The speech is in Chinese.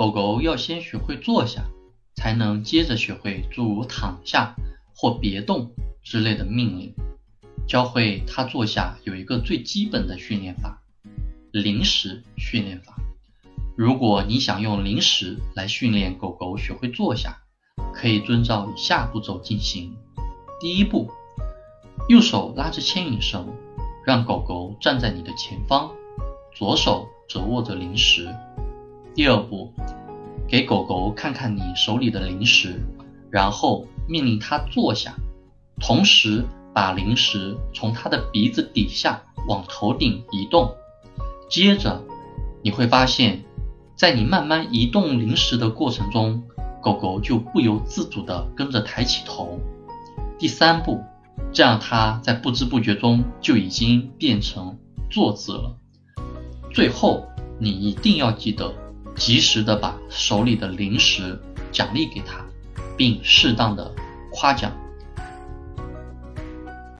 狗狗要先学会坐下，才能接着学会诸如躺下或别动之类的命令。教会它坐下有一个最基本的训练法——零食训练法。如果你想用零食来训练狗狗学会坐下，可以遵照以下步骤进行。第一步，右手拉着牵引绳，让狗狗站在你的前方，左手则握着零食。第二步，给狗狗看看你手里的零食，然后命令它坐下，同时把零食从它的鼻子底下往头顶移动。接着，你会发现，在你慢慢移动零食的过程中，狗狗就不由自主地跟着抬起头。第三步，这样它在不知不觉中就已经变成坐姿了。最后，你一定要记得。及时的把手里的零食奖励给他，并适当的夸奖